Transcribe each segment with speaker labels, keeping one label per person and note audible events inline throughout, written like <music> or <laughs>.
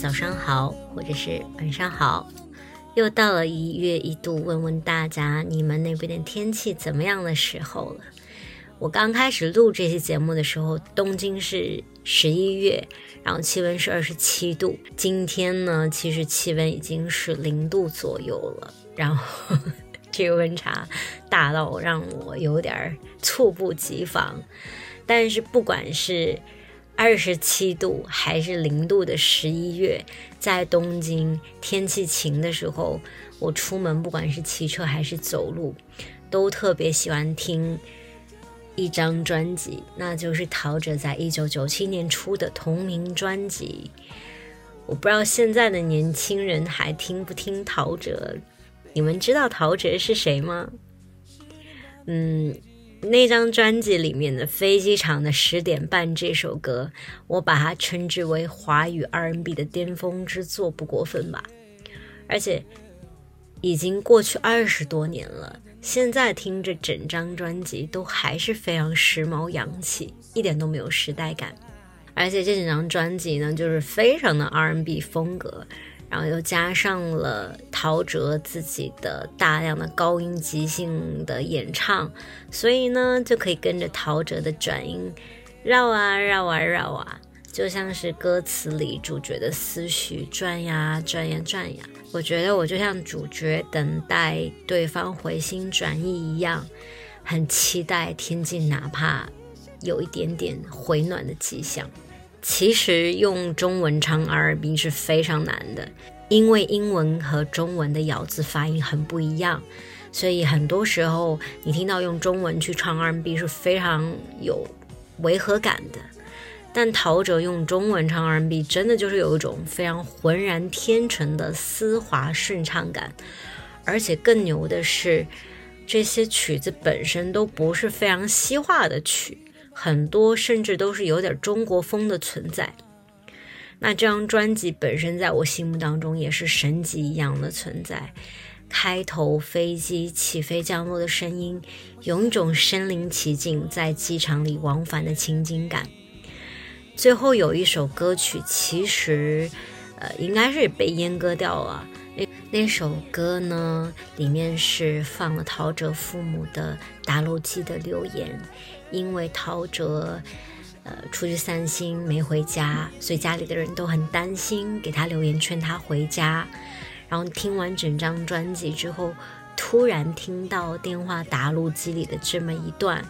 Speaker 1: 早上好，或者是晚上好。又到了一月一度问问大家你们那边的天气怎么样的时候了。我刚开始录这期节目的时候，东京是十一月，然后气温是二十七度。今天呢，其实气温已经是零度左右了，然后这个温差大到让我有点猝不及防。但是不管是二十七度还是零度的十一月，在东京天气晴的时候，我出门不管是骑车还是走路，都特别喜欢听一张专辑，那就是陶喆在一九九七年出的同名专辑。我不知道现在的年轻人还听不听陶喆，你们知道陶喆是谁吗？嗯。那张专辑里面的《飞机场的十点半》这首歌，我把它称之为华语 R&B 的巅峰之作，不过分吧？而且已经过去二十多年了，现在听着整张专辑都还是非常时髦洋气，一点都没有时代感。而且这整张专辑呢，就是非常的 R&B 风格。然后又加上了陶喆自己的大量的高音即兴的演唱，所以呢就可以跟着陶喆的转音绕啊绕啊绕啊，就像是歌词里主角的思绪转呀转呀转呀。我觉得我就像主角等待对方回心转意一样，很期待天气哪怕有一点点回暖的迹象。其实用中文唱 R&B 是非常难的，因为英文和中文的咬字发音很不一样，所以很多时候你听到用中文去唱 R&B 是非常有违和感的。但陶喆用中文唱 R&B 真的就是有一种非常浑然天成的丝滑顺畅感，而且更牛的是，这些曲子本身都不是非常西化的曲。很多甚至都是有点中国风的存在。那这张专辑本身在我心目当中也是神级一样的存在。开头飞机起飞降落的声音，有一种身临其境在机场里往返的情景感。最后有一首歌曲，其实呃应该是被阉割掉了。那那首歌呢，里面是放了陶喆父母的打录机的留言。因为陶喆，呃，出去散心没回家，所以家里的人都很担心，给他留言劝他回家。然后听完整张专辑之后，突然听到电话答录机里的这么一段，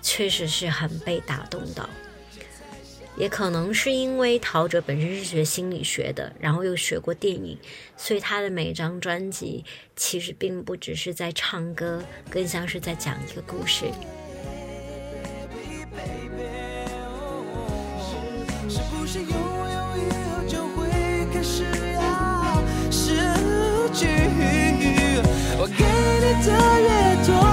Speaker 1: 确实是很被打动到。也可能是因为陶喆本身是学心理学的，然后又学过电影，所以他的每张专辑其实并不只是在唱歌，更像是在讲一个故事。我给你的越多。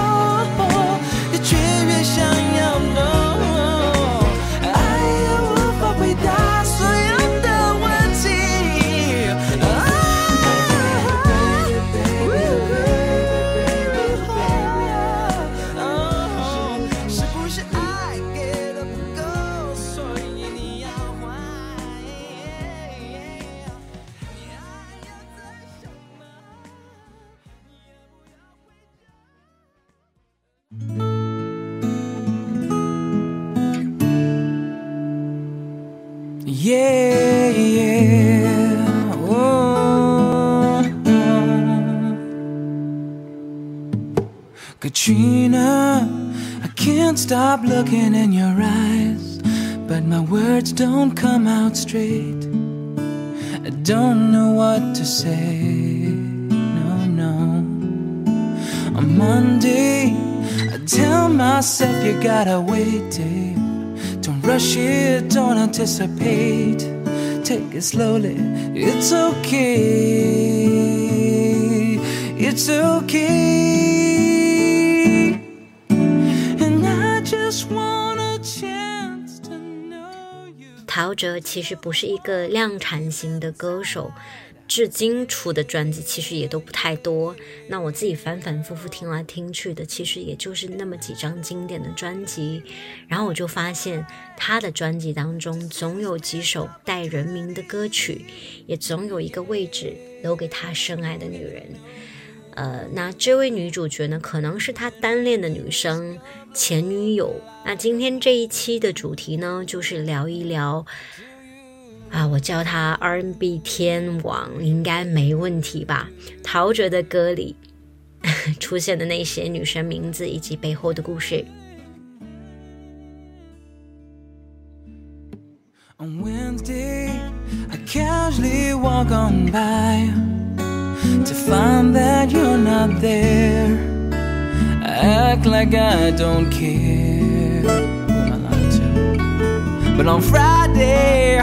Speaker 2: Yeah, yeah. Oh, Katrina, I can't stop looking in your eyes, but my words don't come out straight. I don't know what to say. No, no. On Monday, I tell myself you gotta wait, Dave. Rush it, don't anticipate. Take it slowly, it's okay. It's okay. And I just want a chance to know you.
Speaker 1: 陶喆其实不是一个量产型的歌手，至今出的专辑其实也都不太多。那我自己反反复复听来听去的，其实也就是那么几张经典的专辑。然后我就发现他的专辑当中总有几首带人名的歌曲，也总有一个位置留给他深爱的女人。呃，那这位女主角呢，可能是他单恋的女生前女友。那今天这一期的主题呢，就是聊一聊啊，我叫他 R&B 天王应该没问题吧？陶喆的歌里出现的那些女生名字以及背后的故事。
Speaker 2: On Wednesday, I casually walk on by to find that you're not there. Act like I don't care. I lying to? But on Friday,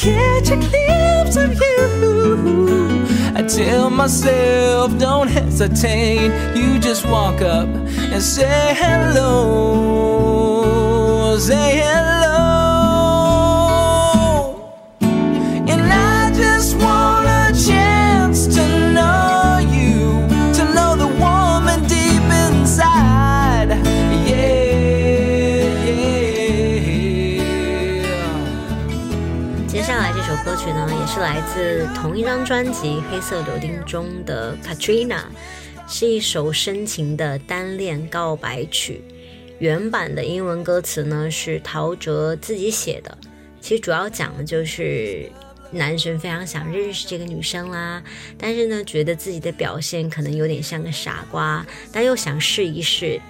Speaker 2: I catch a glimpse of you. I tell myself, don't hesitate. You just walk up and say hello. Say hello.
Speaker 1: 来自同一张专辑《黑色柳丁》中的《Katrina》，是一首深情的单恋告白曲。原版的英文歌词呢是陶喆自己写的，其实主要讲的就是男生非常想认识这个女生啦，但是呢觉得自己的表现可能有点像个傻瓜，但又想试一试，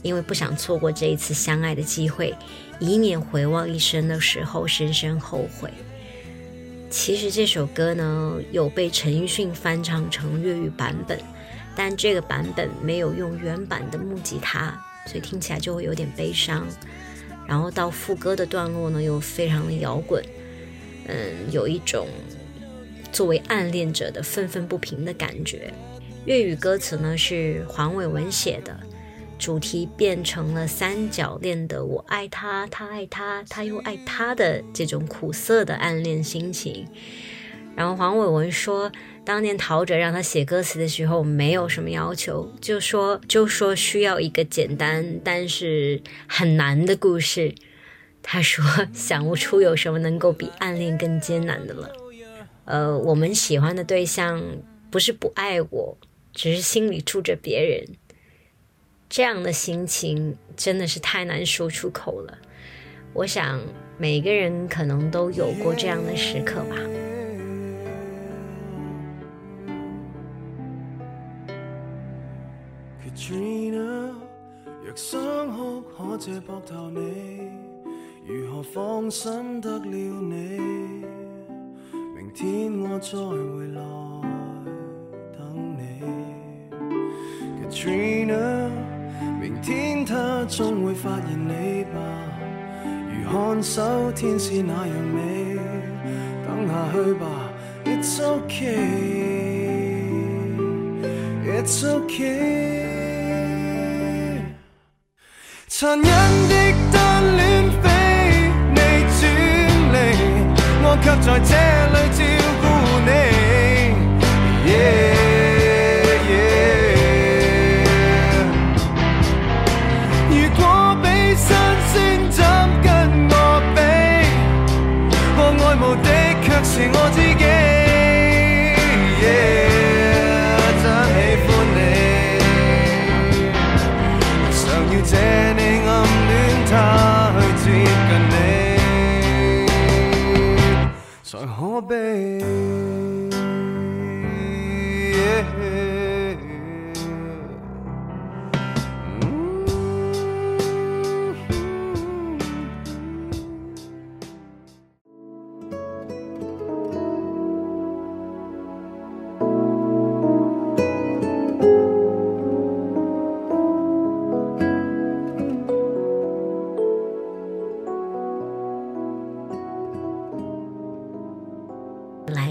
Speaker 1: 因为不想错过这一次相爱的机会，以免回望一生的时候深深后悔。其实这首歌呢有被陈奕迅翻唱成粤语版本，但这个版本没有用原版的木吉他，所以听起来就会有点悲伤。然后到副歌的段落呢又非常的摇滚，嗯，有一种作为暗恋者的愤愤不平的感觉。粤语歌词呢是黄伟文写的，主题变成了三角恋的我爱他，他爱他，他又爱他的这种苦涩的暗恋心情。然后黄伟文说，当年陶喆让他写歌词的时候，没有什么要求，就说就说需要一个简单但是很难的故事。他说想不出有什么能够比暗恋更艰难的了。呃，我们喜欢的对象不是不爱我，只是心里住着别人。这样的心情真的是太难说出口了。我想每个人可能都有过这样的时刻吧。
Speaker 2: Katrina，若想哭可借膊頭你，如何放心得了你？明天我再回來等你。Katrina，天他終會發現你吧，如看守天使那样美，等下去吧，It's okay，It's okay。殘忍的单恋非你專利，我却在这里照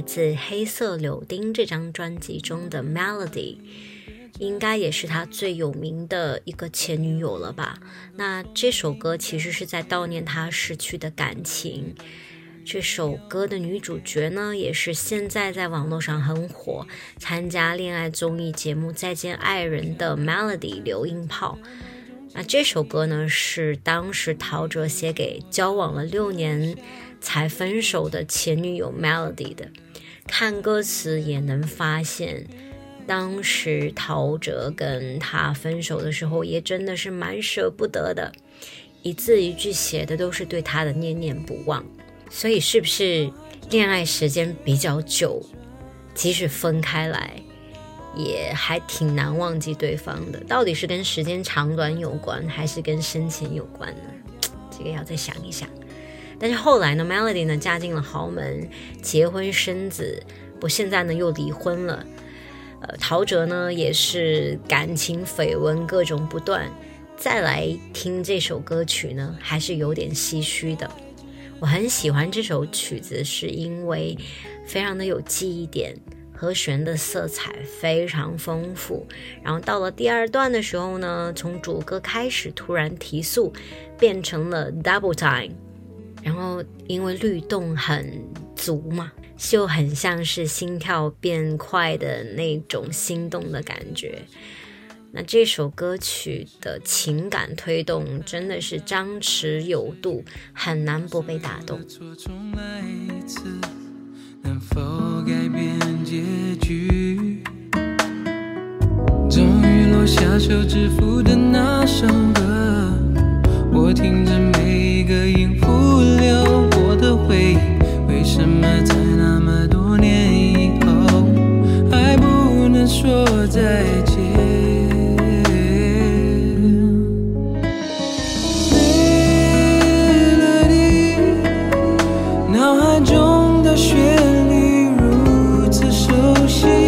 Speaker 2: 自
Speaker 1: 黑色柳丁》这张专辑中的 Melody，应该也是他最有名的一个前女友了吧？那这首歌其实是在悼念他逝去的感情。这首歌的女主角呢，也是现在在网络上很火，参加恋爱综艺节目《再见爱人》的 Melody 刘英炮。那这首歌呢，是当时陶喆写给交往了六年才分手的前女友 Melody 的。看歌词也能发现，当时陶喆跟他分手的时候，也真的是蛮舍不得的，一字一句写的都是对他的念念不忘。所以是不是恋爱时间比较久，即使分开来，也还挺难忘记对方的？到底是跟时间长短有关，还是跟深浅有关呢？这个要再想一想。但是后来呢，Melody 呢嫁进了豪门，结婚生子，不，现在呢又离婚了。呃，陶喆呢也是感情绯闻各种不断，再来听这首歌曲呢，还是有点唏嘘的。我很喜欢这首曲子，是因为非常的有记忆点，和弦的色彩非常丰富。然后到了第二段的时候呢，从主歌开始突然提速，变成了 double time。然后因为律动很足嘛，就很像是心跳变快的那种心动的感觉。那这首歌曲的情感推动真的是张弛有度，很难不被打动。
Speaker 2: 能否改变结局？终于落下手指符的那首歌，我听着每一个音符留我的回忆为什么在那么多年以后还不能说再见？melody 脑海中的旋律如此熟悉。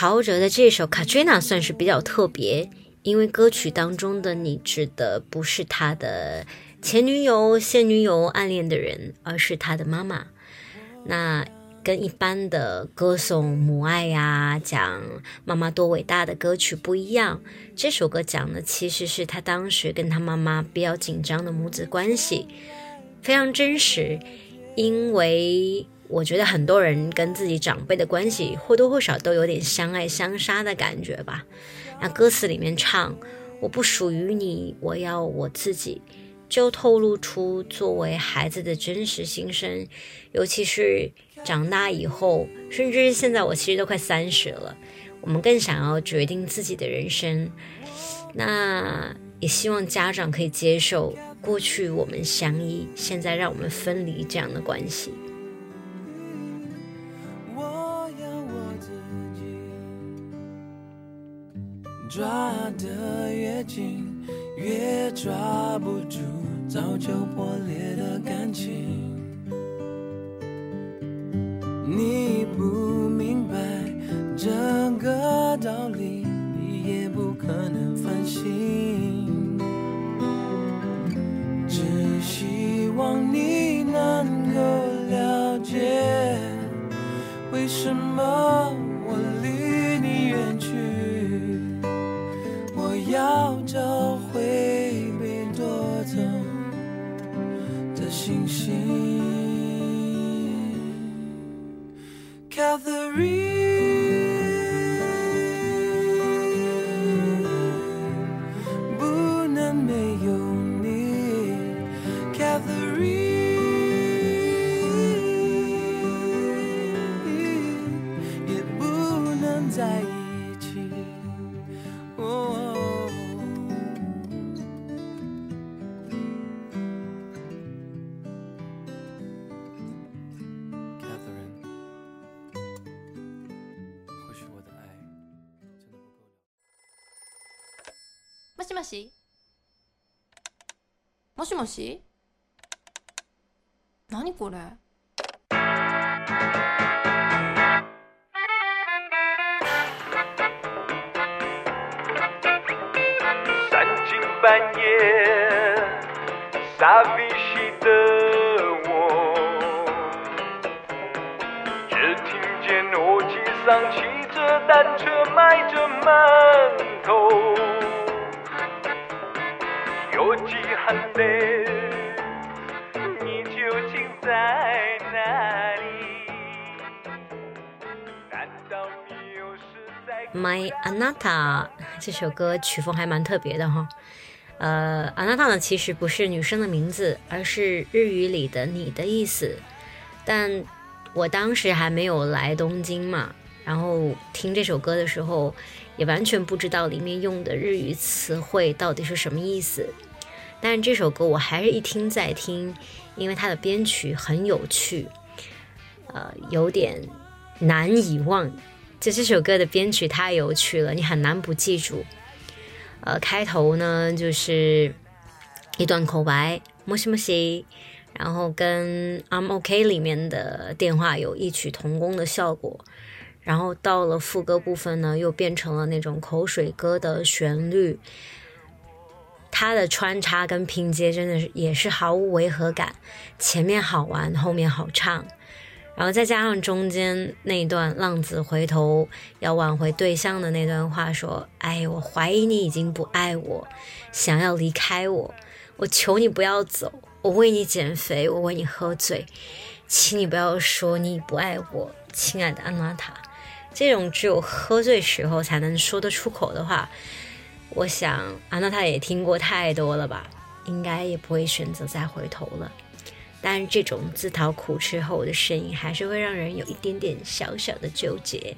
Speaker 1: 陶喆的这首《Katrina》算是比较特别，因为歌曲当中的你指的不是他的前女友、现女友、暗恋的人，而是他的妈妈。那跟一般的歌颂母爱呀、讲妈妈多伟大的歌曲不一样。这首歌讲的其实是他当时跟他妈妈比较紧张的母子关系，非常真实。因为我觉得很多人跟自己长辈的关系或多或少都有点相爱相杀的感觉吧。那歌词里面唱“我不属于你，我要我自己”。就透露出作为孩子的真实心声，尤其是长大以后，甚至现在我其实都快三十了，我们更想要决定自己的人生。那也希望家长可以接受过去我们相依，现在让我们分离这样的关系。
Speaker 2: 抓得越紧，越抓不住早就破裂的感情。
Speaker 3: もしもし？もしもし？何これ？
Speaker 2: 三更半夜，傻逼兮的我，只听见诺基上骑着单车卖着馒你究竟在哪里
Speaker 1: ？My Anata 这首歌曲风还蛮特别的哈。呃，Anata 呢其实不是女生的名字，而是日语里的“你的”意思。但我当时还没有来东京嘛，然后听这首歌的时候，也完全不知道里面用的日语词汇到底是什么意思。但是这首歌我还是一听再听，因为它的编曲很有趣，呃，有点难以忘。就这首歌的编曲太有趣了，你很难不记住。呃，开头呢就是一段口白，もしもし，然后跟 I'm OK 里面的电话有异曲同工的效果。然后到了副歌部分呢，又变成了那种口水歌的旋律， 它的穿插跟拼接真的是也是毫无违和感，前面好玩，后面好唱。然后再加上中间那段浪子回头要挽回对象的那段话，说：“哎，我怀疑你已经不爱我，想要离开我，我求你不要走，我为你减肥，我为你喝醉，请你不要说你不爱我，亲爱的安娜塔。”这种只有喝醉时候才能说得出口的话，我想安娜她也听过太多了吧，应该也不会选择再回头了。但是这种自讨苦吃后的声音，还是会让人有一点点小小的纠结。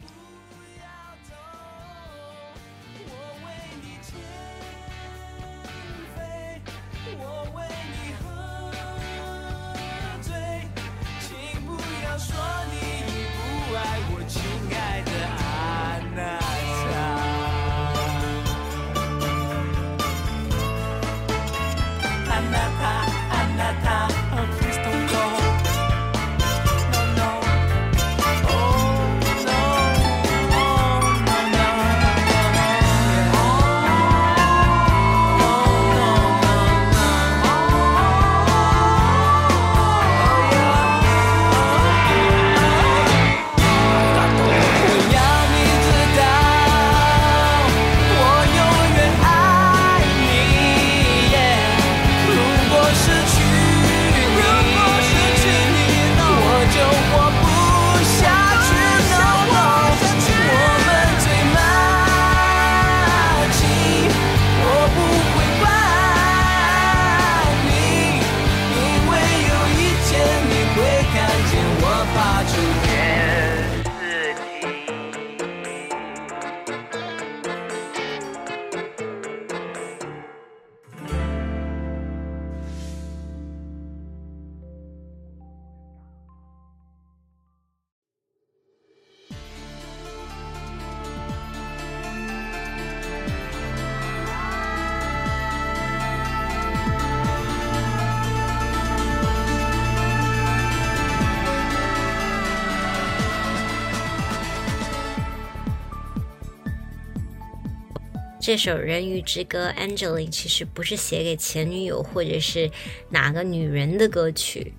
Speaker 2: 这首《人鱼之歌》Angeline 其实不是写给前女友或者是哪个女人的歌曲。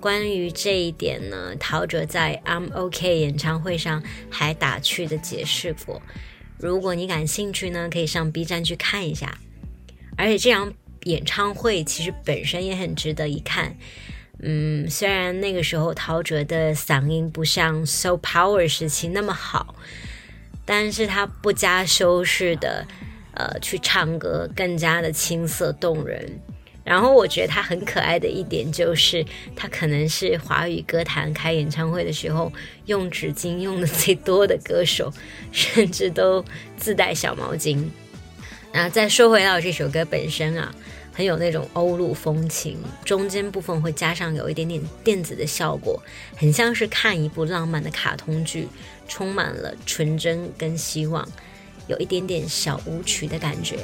Speaker 2: 关于这一点呢，陶喆在 I'm OK 演唱会上还打趣的解释过。如果你感兴趣呢，可以上 B 站去看一下。而且这场演唱会其实本身也很值得一看。嗯，虽然那个时候陶喆的嗓音不像 So Power 时期那么好。但是他不加修饰的，呃，去唱歌更加的青涩动人。然后我觉得他很可爱的一点就是，他可能是华语歌坛开演唱会的时候用纸巾用的最多的歌手，甚至都自带小毛巾。那再说回到这首歌本身啊。很有那种欧陆风情，中间部分会加上有一点点电子的效果，很像是看一部浪漫的卡通剧，充满了纯真跟希望，有一点点小舞曲的感觉。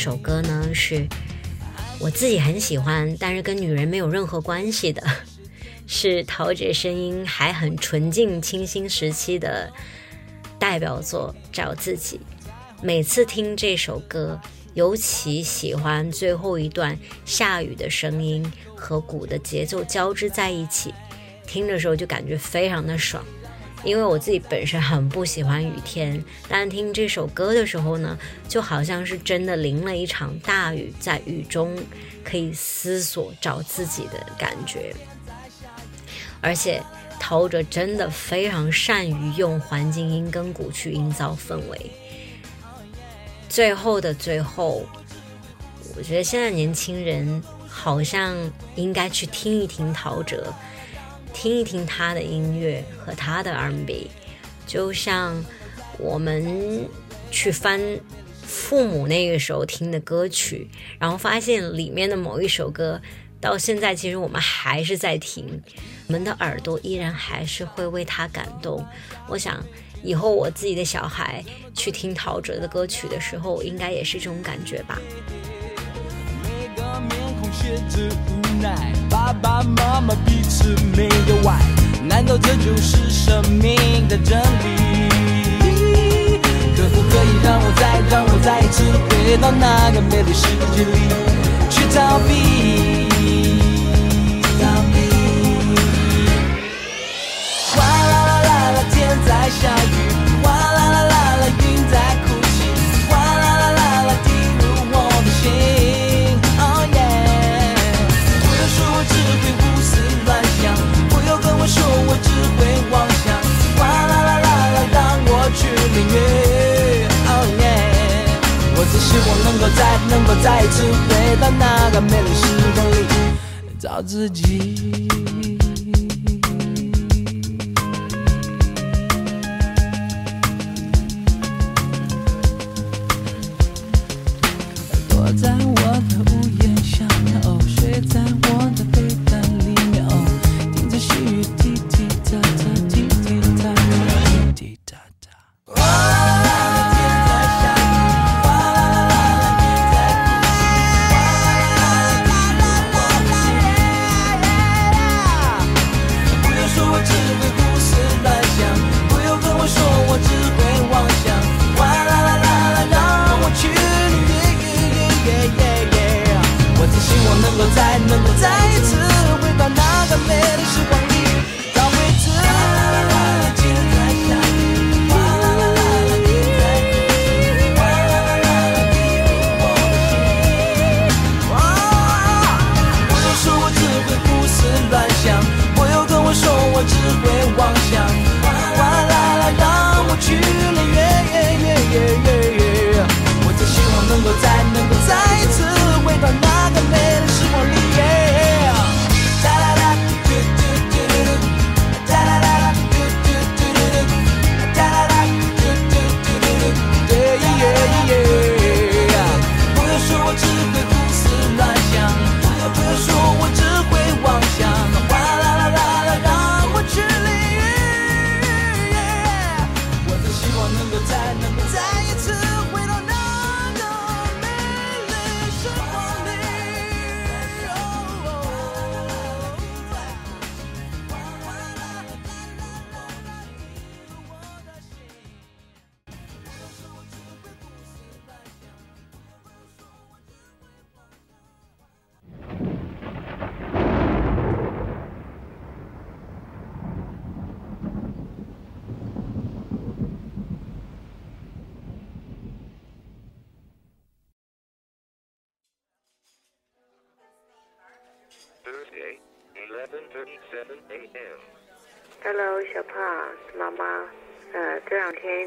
Speaker 2: 首歌呢，是我自己很喜欢，但是跟女人没有任何关系的，<laughs> 是陶喆声音还很纯净、清新时期的代表作《找自己》。每次听这首歌，尤其喜欢最后一段下雨的声音和鼓的节奏交织在一起，听的时候就感觉非常的爽。因为我自己本身很不喜欢雨天，但听这首歌的时候呢，就好像是真的淋了一场大雨，在雨中可以思索找自己的感觉。而且陶喆真的非常善于用环境音跟鼓去营造氛围。最后的最后，我觉得现在年轻人好像应该去听一听陶喆。听一听他的音乐和他的 R&B，就像我们去翻父母那个时候听的歌曲，然后发现里面的某一首歌，到现在其实我们还是在听，我们的耳朵依然还是会为他感动。我想以后我自己的小孩去听陶喆的歌曲的时候，应该也是这种感觉吧。爸爸妈妈彼此没有爱，难道这就是生命的真理？可不可以让我再让我再一次回到那个美丽世界里去逃避？逃避。哗啦啦啦啦，天在下雨。再能够再一次回到那个美丽时光里，找自己。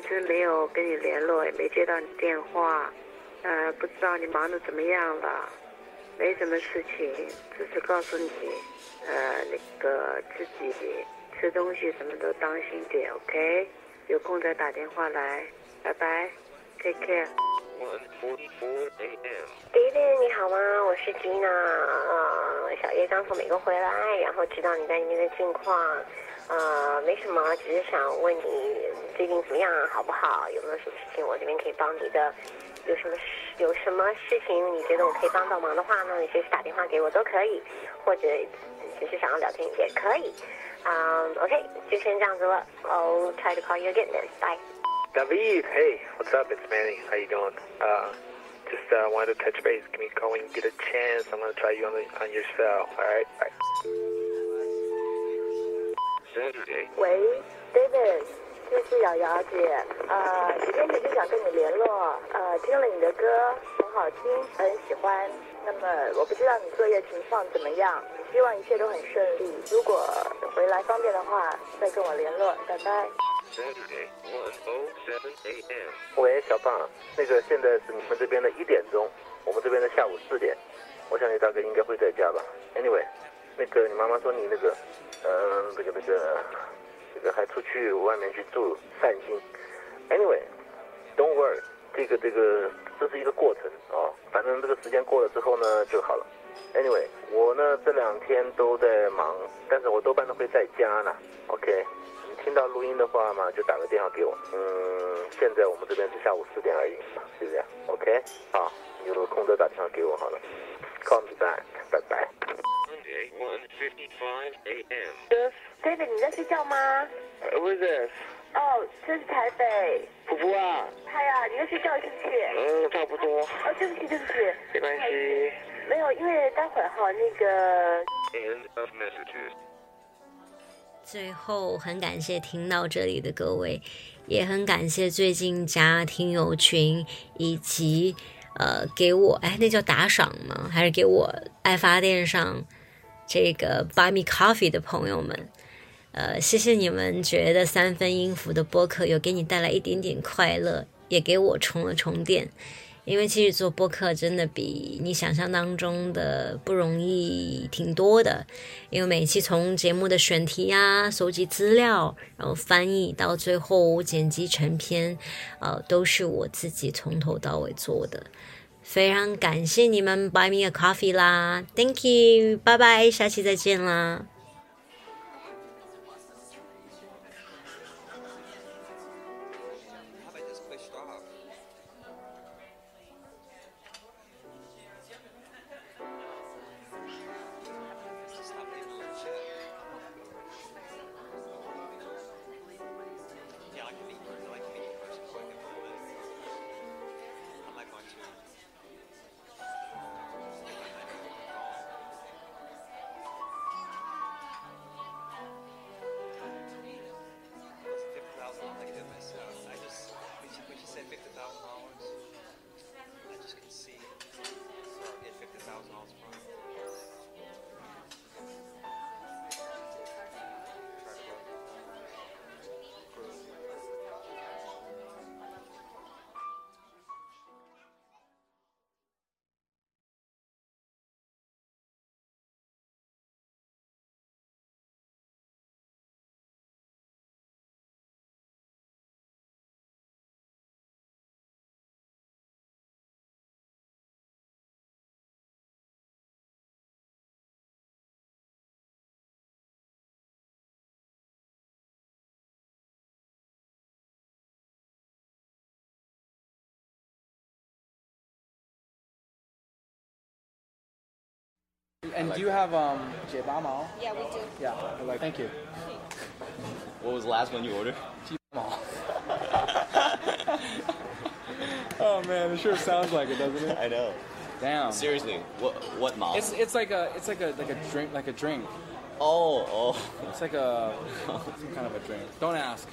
Speaker 3: 直没有跟你联络，也没接到你电话。呃，不知道你忙的怎么样了？没什么事情，只是告诉你，呃，那个自己吃东西什么都当心点，OK？有空再打电话来，拜拜，Take care。弟弟你好吗？我是吉娜，呃，小叶刚从美国回来，然后知道你在那边的近况，呃，没什么，只是想问你最近怎么样，好不好？有没有什么事情我这边可以帮你的？有什么事有什么事情你觉得我可以帮到忙的话呢？你随时打电话给我都可以，或者只是想要聊天也可以。嗯，OK，就先这样子了。I'll try to call you again then. Bye.
Speaker 4: David, hey, what's up? It's Manny. How you doing? Uh, just uh, wanted to touch base. Give me a call when you get a chance. I'm gonna try you on the on your cell. All right. Bye.
Speaker 5: Saturday.
Speaker 6: 喂，David，这是瑶瑶姐，呃，几天前就想跟你联络，呃，听了你的歌很好听，很喜欢。那么我不知道你作业情况怎么样，希望一切都很顺利。如果回来方便的话，再跟我联络，拜拜。
Speaker 5: Saturday, 1:07 a.m.
Speaker 4: 喂，小胖，那个现在是你们这边的一点钟，我们这边的下午四点。我想你大概应该会在家吧。Anyway，那个你妈妈说你那个，嗯、这个这个这个还出去外面去住散心。Anyway，don't worry，这个这个这是一个过程哦，反正这个时间过了之后呢就好了。Anyway，我呢这两天都在忙，但是我多半都会在家呢。OK，你听到录音的话嘛，就打个电话给我。嗯，现在我们这边是下午四点而已，是这样。OK，好，有空再打电话给我好了。Call me back，拜拜。
Speaker 5: Monday, 1:55 a.m.
Speaker 6: David，你在睡觉吗
Speaker 4: ？Uh, Who's this？
Speaker 6: 哦，这是台北。
Speaker 4: 婆婆啊，
Speaker 6: 嗨呀，你在睡觉是不是？
Speaker 4: 嗯，差不多，
Speaker 6: 哦，对不起，对不起，
Speaker 4: 没关系。
Speaker 6: 没有，因为待会儿哈那个
Speaker 5: End of messages.
Speaker 1: 最后，很感谢听到这里的各位，也很感谢最近加听友群以及呃给我哎那叫打赏吗？还是给我爱发电上这个 Buy Me Coffee 的朋友们，呃，谢谢你们觉得三分音符的播客有给你带来一点点快乐，也给我充了充电。因为其实做播客真的比你想象当中的不容易挺多的，因为每期从节目的选题啊、搜集资料，然后翻译到最后剪辑成片，呃，都是我自己从头到尾做的。非常感谢你们 buy me a coffee 啦，Thank you，拜拜，下期再见啦。
Speaker 7: And do you have um Mao?
Speaker 8: Yeah, we do.
Speaker 7: Yeah. Like, thank you.
Speaker 9: What was the last one you ordered?
Speaker 7: Mao. <laughs> oh man, it sure sounds like it, doesn't it?
Speaker 9: I know.
Speaker 7: Damn.
Speaker 9: Seriously, what what mall?
Speaker 7: It's it's like a it's like a like a drink like a drink.
Speaker 9: oh oh.
Speaker 7: It's like a some kind of a drink. Don't ask.